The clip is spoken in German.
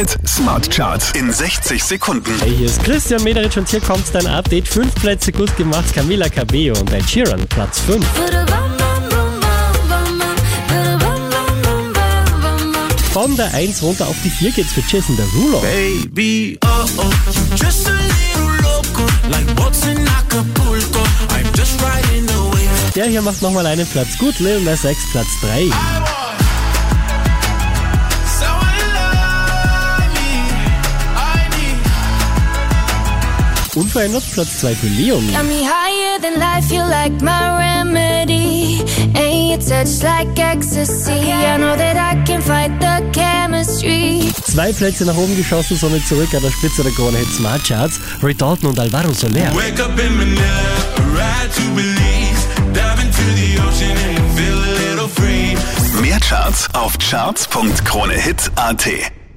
Hit Smart Charts in 60 Sekunden. Hey, hier ist Christian Mederich und hier kommt dein Update. Fünf Plätze gut gemacht, Camila Cabello und Ed Sheeran, Platz 5. Von der 1 runter auf die 4 geht's für Jason Derulo. Baby, oh oh, just a little loco, like boats in Acapulco. I'm just riding wave. Der hier macht nochmal einen Platz gut, Lil Nas X, Platz 3. Unverändert Platz 2 für Leon. Got me higher than life, you like my remedy. And your touch like ecstasy. I know that I can fight the chemistry. Zwei Plätze nach oben geschossen, somit zurück an der Spitze der Krone Hit Smart Charts. Ray Dalton und Alvaro Soler. Wake up in Manila, ride to Belize, dive into the ocean and feel a little free. Mehr Charts auf charts.kronehit.at.